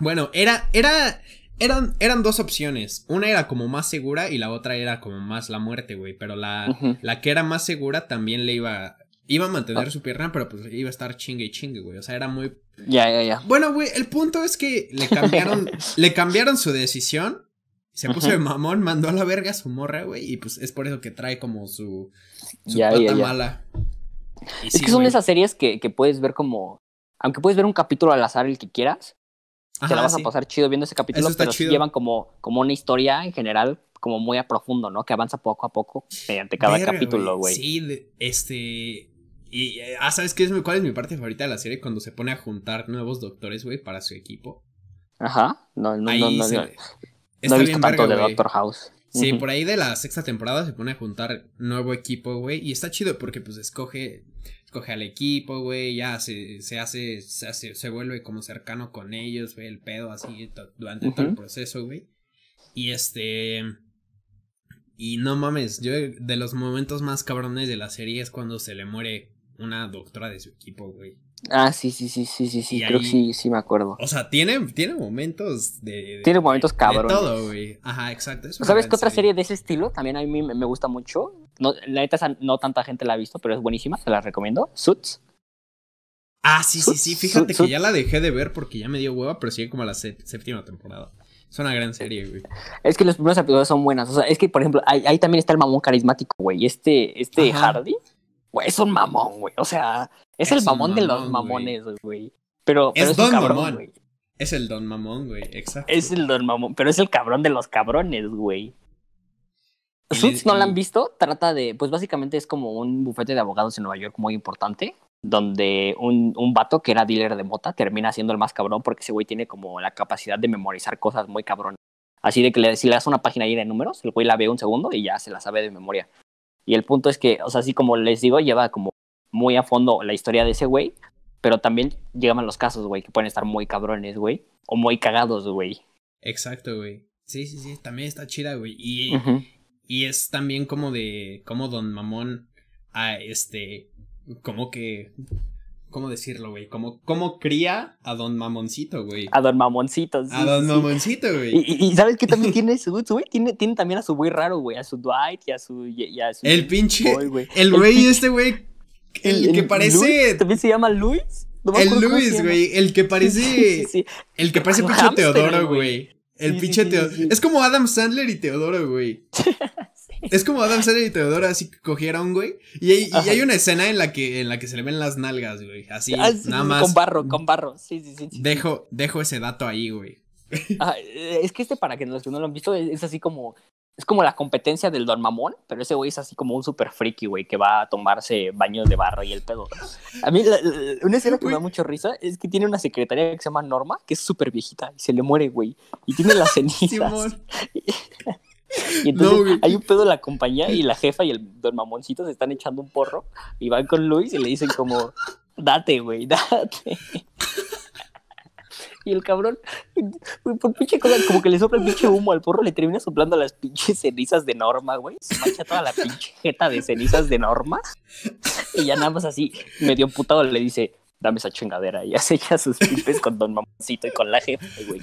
Bueno, era, era, eran, eran dos opciones. Una era como más segura y la otra era como más la muerte, güey. Pero la, la que era más segura también le iba, iba a mantener Ah. su pierna, pero pues iba a estar chingue y chingue, güey. O sea, era muy... Ya, ya, ya. Bueno, güey, el punto es que le cambiaron, [LAUGHS] le cambiaron su decisión. Se puso de mamón, mandó a la verga a su morra, güey. Y pues es por eso que trae como su, su Ya, pata ya, ya. mala. Y Es sí, que son güey. esas series que, que puedes ver como. Aunque puedes ver un capítulo al azar el que quieras, te la Ajá, vas sí. a pasar chido viendo ese capítulo, pero sí llevan como, como una historia en general, como muy a profundo, ¿no? Que avanza poco a poco mediante cada Verga, capítulo, güey. Sí, este. Y, ah, ¿sabes qué es mi, cuál es mi parte favorita de la serie? Cuando se pone a juntar nuevos doctores, güey, para su equipo. Ajá. No, no, Ahí no, no, se- no, está no he visto bien tanto verga, de. Doctor House. Sí, por ahí de la sexta temporada se pone a juntar nuevo equipo, güey. Y está chido porque, pues, escoge. Escoge al equipo, güey. Ya se, se hace. Se hace. Se vuelve como cercano con ellos, güey. El pedo así durante todo el proceso, güey. Y este. Y no mames, yo de los momentos más cabrones de la serie es cuando se le muere una doctora de su equipo, güey. Ah, sí, sí, sí, sí, sí, sí. Creo ahí- que sí, sí me acuerdo. O sea, tiene, tiene momentos de. de- Tiene momentos de cabrones. todo, güey. Ajá, exacto. ¿Sabes qué otra serie de ese estilo también a mí me gusta mucho? No, la neta, no tanta gente la ha visto, pero es buenísima, te la recomiendo. Suits. Ah, sí, sí, sí. Fíjate que ya la dejé de ver porque ya me dio hueva, pero sigue como a la sé- séptima temporada. Es una gran serie, güey. Es que los primeros episodios son buenas. O sea, es que, por ejemplo, ahí, ahí también está el mamón carismático, güey. Este, este Ajá. Hardy, güey, es un mamón, güey. O sea, es, el Es mamón de los mamones, güey. Pero, pero Es es, Don cabrón, Mamón. güey. Es el Don Mamón, güey. Exacto. Es el don mamón, pero es el cabrón de los cabrones, güey. Suits no la han visto, trata de, pues básicamente es como un bufete de abogados en Nueva York muy importante, donde un, un vato que era dealer de mota termina siendo el más cabrón porque ese güey tiene como la capacidad de memorizar cosas muy cabronas. Así de que le, si le das una página llena de números, el güey la ve un segundo y ya se la sabe de memoria. Y el punto es que, o sea, así como les digo, lleva como muy a fondo la historia de ese güey, pero también llegan los casos, güey, que pueden estar muy cabrones, güey, o muy cagados, güey. Exacto, güey. Sí, sí, sí. También está chida, güey. Y, y es también como de. Como Don Mamón. A este. Como que. ¿Cómo decirlo, güey? Como, como cría a Don Mamoncito, güey. A Don Mamoncito. sí, a Don sí. Mamoncito, güey. Y, y- ¿sabes qué también tiene Suits, güey? Tiene, tiene también a su güey raro, güey. A su Dwight y a su... Y a su El pinche. Boy, güey. El güey este, güey. El, que Luis, parece. ¿También se llama Luis? No El Luis, güey. El que parece. [LAUGHS] Sí, sí, sí. El que parece pinche Teodoro, güey. El Sí, pinche Teodoro. Es como Adam Sandler y Teodoro, güey. [LAUGHS] Es como Adam Sandler y Teodoro así que cogieron, güey. Y hay, y hay una escena en la que en la que se le ven las nalgas, güey. Así, Ah, nada más. Con barro, con barro. Sí, sí, sí. Dejo, dejo ese dato ahí, güey. Eh, es que este, para que los que no lo han visto, es, es así como. Es como la competencia del Don Mamón, pero ese güey es así como un super friki, güey, que va a tomarse baños de barro y el pedo. A mí, la- la- una escena que me da mucho risa es que tiene una secretaria que se llama Norma, que es súper viejita y se le muere, güey. Y tiene las [LAUGHS] cenizas. [LAUGHS] Y entonces No, hay un pedo en la compañía y la jefa y el don mamoncito se están echando un porro y van con Luis y le dicen como, date, güey, [LAUGHS] date. Y el cabrón, güey, por pinche cosa, como que le sopla el pinche humo al porro, le termina soplando las pinches cenizas de Norma, güey. Se mancha toda la pinche jeta de cenizas de Norma. Y ya nada más así, medio putado, le dice, dame esa chingadera. Y hace ya sus pipes con Don Mamoncito y con la jefa, güey.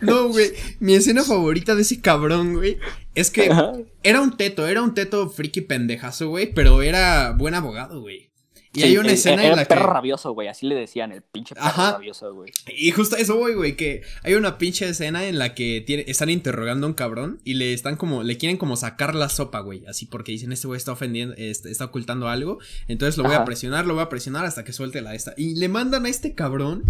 No, güey, mi escena favorita de ese cabrón, güey, es que Ajá. era un teto, era un teto friki pendejazo, güey, pero era buen abogado, güey. Y Sí, hay una eh, escena era en la que... perro rabioso, güey, así le decían, el pinche perro Ajá. rabioso, güey. Y justo eso voy, güey, que hay una pinche escena en la que tiene- están interrogando a un cabrón y le están como, le quieren como sacar la sopa, güey, así porque dicen, este güey está ofendiendo, este, está ocultando algo, entonces lo voy a presionar, lo voy a presionar hasta que suelte la esta. Y le mandan a este cabrón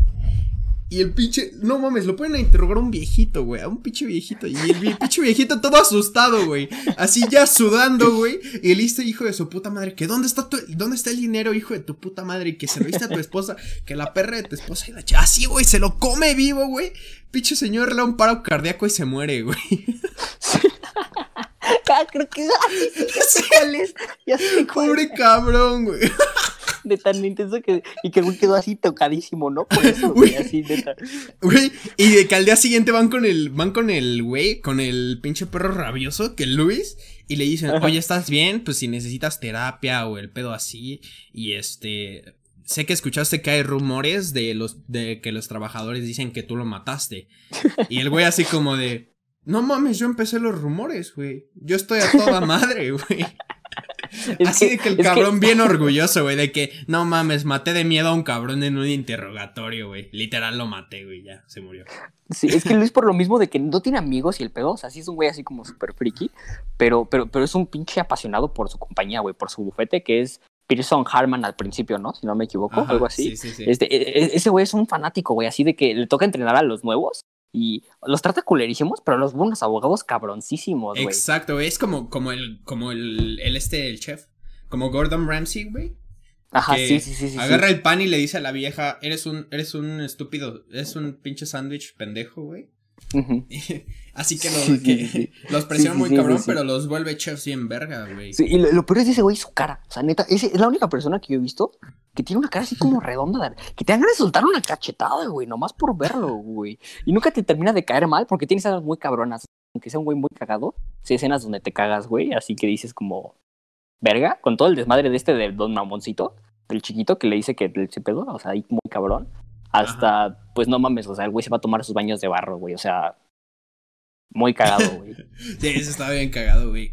y el pinche, no mames, lo ponen a interrogar a un viejito, güey, a un pinche viejito. Y el [LAUGHS] pinche viejito todo asustado, güey, así ya sudando, güey, y listo, hijo de su puta madre, que dónde está tu, dónde está el dinero, hijo de tu puta madre, y que se lo diste a tu esposa, que la perra de tu esposa y la ch- así, güey, se lo come vivo, güey. Pinche señor le da un paro cardíaco y se muere, güey. [LAUGHS] Ah, creo que ya sé [LAUGHS] cuál es. Ya sé cuál Pobre cabrón, güey. De tan intenso que y que el güey quedó así tocadísimo, ¿no? Por eso, Güey. así neta. Güey, y de que al día siguiente van con el, van con el güey, con el pinche perro rabioso, que Luis, y le dicen, Ajá. oye, ¿estás bien? Pues si necesitas terapia o el pedo así, y este, sé que escuchaste que hay rumores de los, de que los trabajadores dicen que tú lo mataste, y el güey así como de, no mames, yo empecé los rumores, güey, yo estoy a toda madre, güey. Es Así de que el cabrón [LAUGHS] bien orgulloso, güey, de que no mames, maté de miedo a un cabrón en un interrogatorio, güey. Literal lo maté, güey, ya se murió. Sí, es que Luis por lo mismo de que no tiene amigos y el pedo, o sea, sí es un güey así como súper friki, pero, pero, pero es un pinche apasionado por su compañía, güey, por su bufete, que es Pearson Harman al principio, ¿no? Si no me equivoco, Ajá, algo así. Sí, sí, sí. Este, e- e- ese güey es un fanático, güey, así de que le toca entrenar a los nuevos y los trata culerísimos, pero los buenos abogados cabroncísimos, güey. Exacto. Es como, como el, como el, el este, el chef. Como Gordon Ramsay, güey. Ajá, que sí, sí, sí, sí. sí. Agarra el pan y le dice a la vieja, eres un, eres un estúpido, eres un pinche sándwich pendejo, güey. [LAUGHS] Así que los, Sí, que sí. los presiona Sí, muy cabrón, pero los vuelve chefs bien verga, güey. Sí, y lo, lo peor es ese güey su cara. O sea, neta, ese es la única persona que yo he visto que tiene una cara así como redonda, que te dan ganas de soltar una cachetada, güey, nomás por verlo, güey. Y nunca te termina de caer mal porque tiene escenas muy cabronas. Aunque sea un güey muy cagado, sí, escenas donde te cagas, güey, así que dices como, verga, con todo el desmadre de este del don Mamoncito, del chiquito que le dice que se pedo, o sea, ahí muy cabrón. Hasta, pues no mames, o sea, el güey se va a tomar sus baños de barro, güey, o sea, muy cagado, güey. [LAUGHS] Sí, eso estaba bien cagado, güey.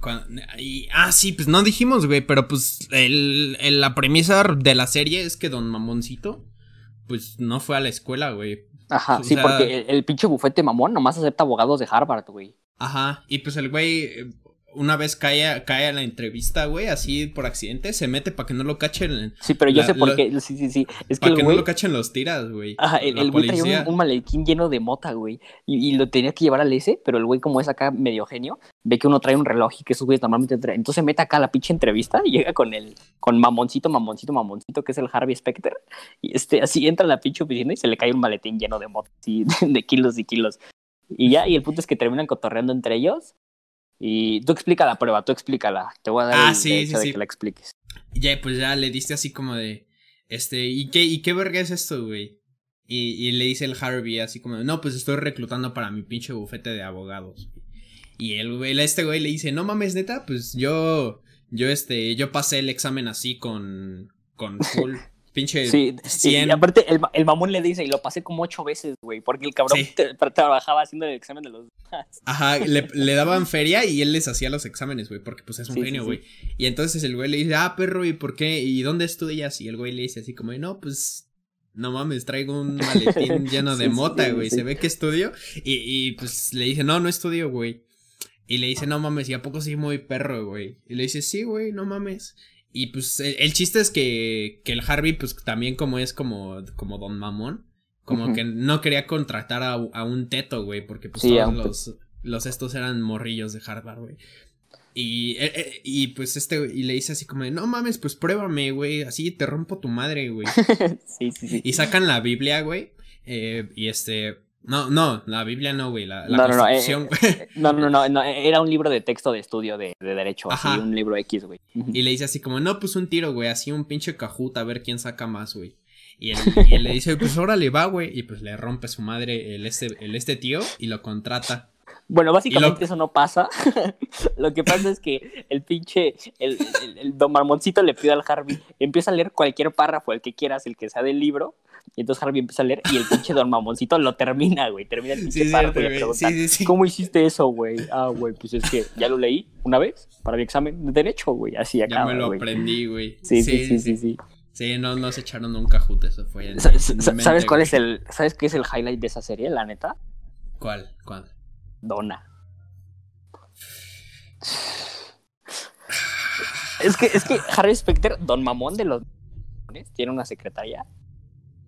Y- ah, sí, pues no dijimos, güey, pero pues el, el- la premisa de la serie es que Don Mamoncito, pues no fue a la escuela, güey. Ajá, O sí, sea- porque el, el pinche bufete mamón nomás acepta abogados de Harvard, güey. Ajá, y pues el güey una vez cae a, cae a la entrevista, güey, así por accidente, se mete para que no lo cachen, Sí, pero yo La- sé por qué. Sí, sí, sí. Es para que no lo cachen los tiras, güey. Ajá, el, el güey traía un, un maletín lleno de mota, güey. Y, y lo tenía que llevar al S, pero el güey, como es acá medio genio, ve que uno trae un reloj y que esos güeyes normalmente traen. Entonces se mete acá a la pinche entrevista y llega con el, con mamoncito, mamoncito, mamoncito, que es el Harvey Specter. Y este, así entra a la pinche oficina y se le cae un maletín lleno de mota, así, [LAUGHS] de kilos y kilos. Y ya, y el punto es que terminan cotorreando entre ellos. Y tú explica la prueba, tú explícala. Te voy a dar Ah, el sí, derecho sí, de sí. que la expliques. Ya, pues ya le diste así como de, este, ¿y qué, y qué verga es esto, güey? Y, y le dice el Harvey así como, no, pues estoy reclutando para mi pinche bufete de abogados. Y el güey, este güey le dice, no mames, neta, pues yo, yo este, yo pasé el examen así con, con full, [LAUGHS] pinche Sí, y- 100. y aparte el, el mamón le dice, y lo pasé como ocho veces, güey, porque el cabrón Sí. te- tra- trabajaba haciendo el examen de los demás. Ajá, le, [LAUGHS] le daban feria y él les hacía los exámenes, güey, porque pues es un Sí, genio, sí. güey. Y entonces el güey le dice, ah, perro, ¿y por qué? ¿Y dónde estudias? Y el güey le dice así como, no, pues, no mames, traigo un maletín [LAUGHS] lleno de Sí, mota, sí, güey, sí. se ve que estudio. Y, y pues le dice, no, no estudio, güey. Y le dice, no mames, ¿y a poco sí muy perro, güey? Y le dice, sí, güey, no mames. Y pues el, el chiste es que, que el Harvey, pues también como es como, como Don Mamón, como que no quería contratar a, a un teto, güey, porque pues Sí, todos los, los estos eran morrillos de Harvard, güey. Y, eh, eh, y pues este, y le dice así como de, no mames, pues pruébame, güey, así te rompo tu madre, güey. [LAUGHS] sí, sí, sí. Y sacan la Biblia, güey, eh, y este, no, no, la Biblia no, güey, la, la No, no, no, eh, Constitución, No, no, no, no, era un libro de texto de estudio de, de derecho, Ajá. así, un libro X, güey. Y le dice así como, no, pues un tiro, güey, así un pinche cajut a ver quién saca más, güey. Y él, y él le dice, pues órale, va, güey. Y pues le rompe su madre el este, el este tío y lo contrata. Bueno, básicamente eso no pasa. [LAUGHS] lo que pasa es que el pinche, el, el, el don Marmoncito le pide al Harvey, empieza a leer cualquier párrafo, el que quieras, el que sea del libro, y entonces Harvey empieza a leer y el pinche don Mamoncito lo termina, güey. Termina el pinche Sí, párrafo y le pregunta, Sí, sí, sí. ¿cómo hiciste eso, güey? Ah, güey, pues es que ya lo leí una vez para mi examen de derecho, güey. Así Ya acaba, me lo aprendí, güey. Sí, sí, sí, sí, sí. Sí, no, no se echaron un cajute, eso fue. en- ¿Sabes mente, cuál güey. es el, sabes qué es el highlight de esa serie, la neta? ¿Cuál? ¿Cuál? Donna. Es que, es que Harry Specter, don mamón de los tiene una secretaria.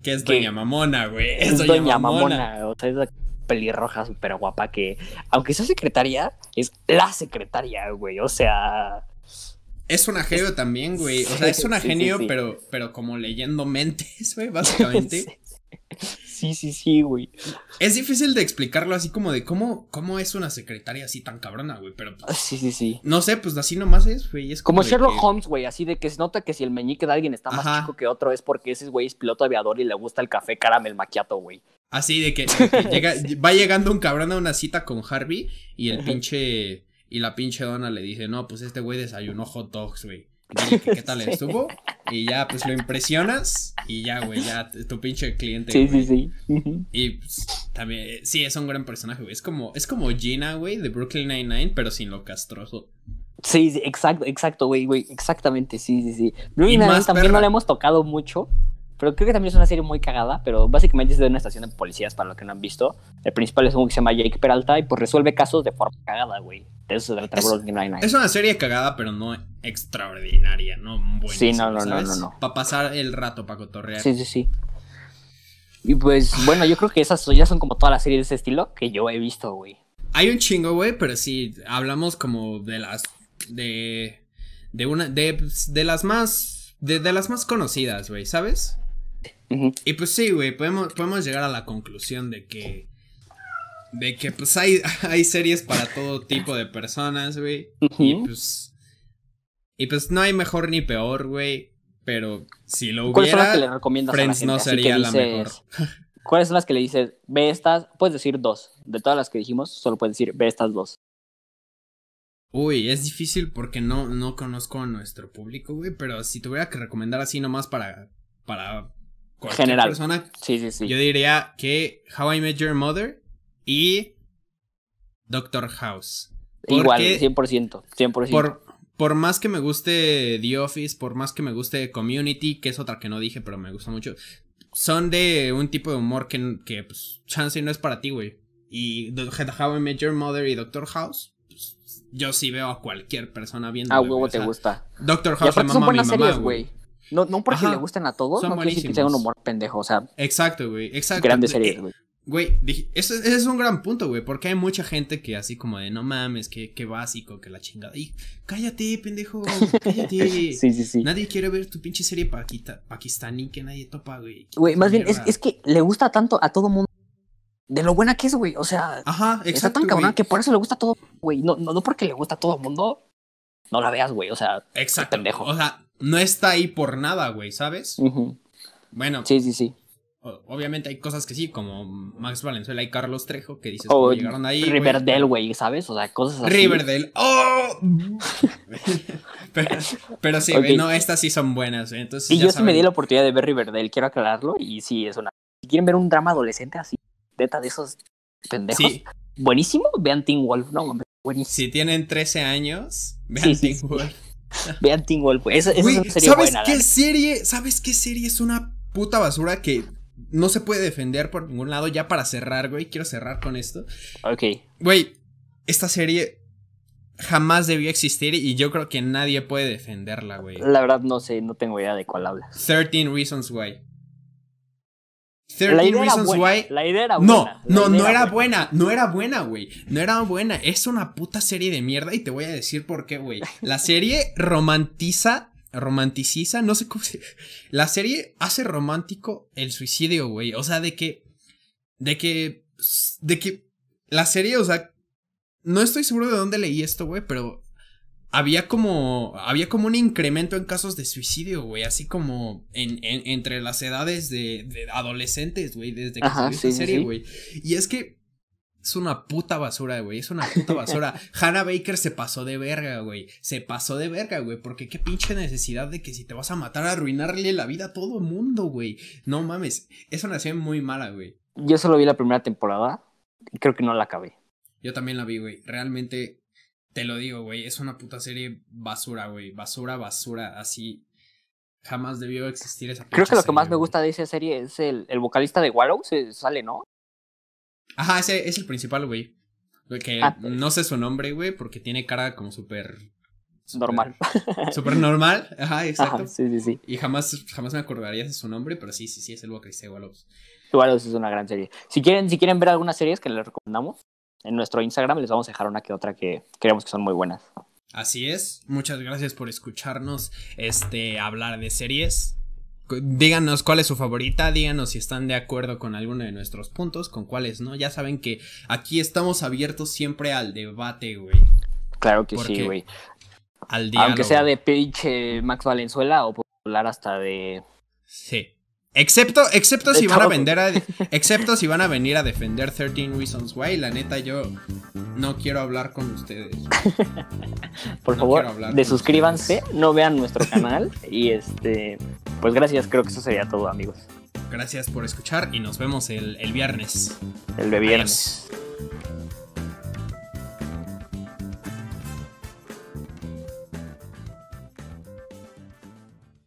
¿Qué es. Doña Mamona, güey? Es doña mamona. O sea, es la pelirroja súper guapa que, aunque sea secretaria, es la secretaria, güey. O sea, Es una genio también, [LAUGHS] güey. O sea, es una Sí, sí, genio, sí. pero, pero como leyendo mentes, güey, básicamente. [LAUGHS] sí, sí, sí, güey. Es difícil de explicarlo así como de cómo, cómo es una secretaria así tan cabrona, güey. Pero pues, Sí, sí, sí. no sé, pues así nomás es, güey. Es Como de Sherlock que- Holmes, güey, así de que se nota que si el meñique de alguien está más Ajá. chico que otro es porque ese güey es piloto aviador y le gusta el café caramel macchiato, güey. Así de que, de que [LAUGHS] llega, va llegando un cabrón a una cita con Harvey y el pinche. Y la pinche dona le dice, no, pues este güey desayunó hot dogs, güey. Dile que qué tal [LAUGHS] Sí. estuvo. Y ya, pues lo impresionas. Y ya, güey, ya tu pinche cliente. Sí, güey. sí, sí. Y pues, también, sí, es un gran personaje, güey. Es como, es como Gina, güey, de Brooklyn Nine-Nine, pero sin lo castroso. Sí, sí, exacto, exacto, güey, güey, exactamente, sí, sí, sí. Brooklyn Nine-Nine también perra. no la hemos tocado mucho, pero creo que también es una serie muy cagada, pero básicamente es de una estación de policías, para los que no han visto. El principal es un que se llama Jake Peralta y pues resuelve casos de forma cagada, güey. De eso se trata Es- Brooklyn Nine-Nine. Es una serie cagada, pero no extraordinaria, no buenísima, Sí, no, no, no, no, no. Para pasar el rato, para cotorrear. Sí, sí, sí. Y pues, bueno, yo creo que esas ya son como todas las series de ese estilo que yo he visto, güey. Hay un chingo, güey, pero sí, hablamos como de las, de, de una, de, de las más, de, de las más conocidas, güey, ¿sabes? Y pues sí, güey, podemos, podemos llegar a la conclusión de que, de que pues hay, [LAUGHS] hay series para todo tipo de personas, güey. Y pues, y pues no hay mejor ni peor, güey, pero si lo ¿Cuáles son las que le hubiera, a la Friends gente? no Así sería la mejor. [LAUGHS] ¿Cuáles son las que le dices, ve estas? Puedes decir dos. De todas las que dijimos, solo puedes decir, ve estas dos. Uy, es difícil porque no, no conozco a nuestro público, güey, pero si tuviera que recomendar así nomás para, para cualquier General. persona, Sí, sí, sí. yo diría que How I Met Your Mother y Doctor House. Igual, porque- 100%. 100%. Por, por más que me guste The Office, por más que me guste Community, que es otra que no dije, pero me gusta mucho, son de un tipo de humor que, que pues, chance no es para ti, güey. Y How I Met Your Mother y Doctor House, pues, yo sí veo a cualquier persona viendo. Ah, huevo, te gusta. Doctor Y House aparte son mama mi buenas mamá, series, güey. Güey. No, no porque Ajá. le gusten a todos, no quiere que sea un humor pendejo. O sea, Exacto, güey, exacto. grandes Eh, series, güey. Güey, dije, eso, ese es un gran punto, güey, porque hay mucha gente que así como de, no mames, que, que básico, que la chingada. Y cállate, pendejo, cállate. [LAUGHS] Sí, sí, sí. Nadie quiere ver tu pinche serie paquita, pakistaní que nadie topa, güey. Güey, más bien, es, es que le gusta tanto a todo mundo. De lo buena que es, güey. O sea, Ajá, está exacto. tan cabrón güey. que por eso le gusta a todo, güey. No, no, no porque le gusta a todo mundo. No la veas, güey. O sea, Exacto. pendejo. O sea, no está ahí por nada, güey, ¿sabes? Bueno, sí, sí, sí. obviamente hay cosas que sí, como Max Valenzuela y Carlos Trejo, que dices, O ¿cómo llegaron ahí? Riverdale, güey, ¿sabes? O sea, cosas así. Riverdale. ¡Oh! [LAUGHS] [LAUGHS] pero, pero sí, güey, Ok. no, estas sí son buenas. Entonces, Y ya yo sí me di la oportunidad de ver Riverdale, quiero aclararlo. Y sí, es una. Si quieren ver un drama adolescente así, neta de esos pendejos, Sí, buenísimo, vean Teen Wolf. No, hombre, buenísimo. si tienen 13 años, vean Sí, sí, Teen sí. Wolf. [LAUGHS] Vean Teen Wolf, güey. Esa, esa ¿sabes buena. qué serie? ¿Sabes qué serie es una puta basura que no se puede defender por ningún lado? Ya para cerrar, güey, quiero cerrar con esto. Ok. Güey, esta serie jamás debió existir y yo creo que nadie puede defenderla, güey. La verdad no sé, no tengo idea de cuál hablas. 13 Reasons Why. La 13 idea era Reasons buena. Why. La idea era No, buena. no, no era buena, no era buena, güey. No era buena, es una puta serie de mierda y te voy a decir por qué, güey. La serie romantiza, romanticiza, no sé cómo se... La serie hace romántico el suicidio, güey. O sea, de que... De que... De que... La serie, o sea... No estoy seguro de dónde leí esto, güey, pero... había como, había como un incremento en casos de suicidio, güey, así como en, entre las edades de, adolescentes, güey, desde que salió esa serie, güey. Y es que es una puta basura, güey. Es una puta basura. [LAUGHS] Hannah Baker se pasó de verga, güey. Se pasó de verga, güey. Porque qué pinche necesidad de que si te vas a matar, arruinarle la vida a todo el mundo, güey. No mames. Es una serie muy mala, güey. Yo solo vi la primera temporada y creo que no la acabé. Yo también la vi, güey. Realmente, te lo digo, güey. Es una puta serie basura, güey. Basura, basura. Así. Jamás debió existir esa Creo que lo que más me gusta de esa serie es el, el vocalista de Wallow. Se sale, ¿no? Ajá, ese es el principal, güey. Que ah, no sé su nombre, güey, porque tiene cara como súper. Normal. Súper normal. [LAUGHS] Ajá, exacto. sí, sí, sí. Y jamás, jamás me acordaría de su nombre, pero sí, sí, sí, es el vocalista de Wallows. Wallows es una gran serie. Si quieren, si quieren ver algunas series que les recomendamos, en nuestro Instagram les vamos a dejar una que otra que creemos que son muy buenas. Así es. Muchas gracias por escucharnos este hablar de series díganos cuál es su favorita, díganos si están de acuerdo con alguno de nuestros puntos, con cuáles no. Ya saben que aquí estamos abiertos siempre al debate, güey. Claro que sí, güey. Al Aunque sea de pinche Max Valenzuela o popular hasta de. Sí. Excepto, excepto si van a vender a, excepto si van a venir a defender 13 Reasons Why, la neta yo no quiero hablar con ustedes. Por favor, de suscríbanse, no vean nuestro canal y este, pues gracias, creo que eso sería todo, amigos. Gracias por escuchar y nos vemos el, el viernes. El de viernes.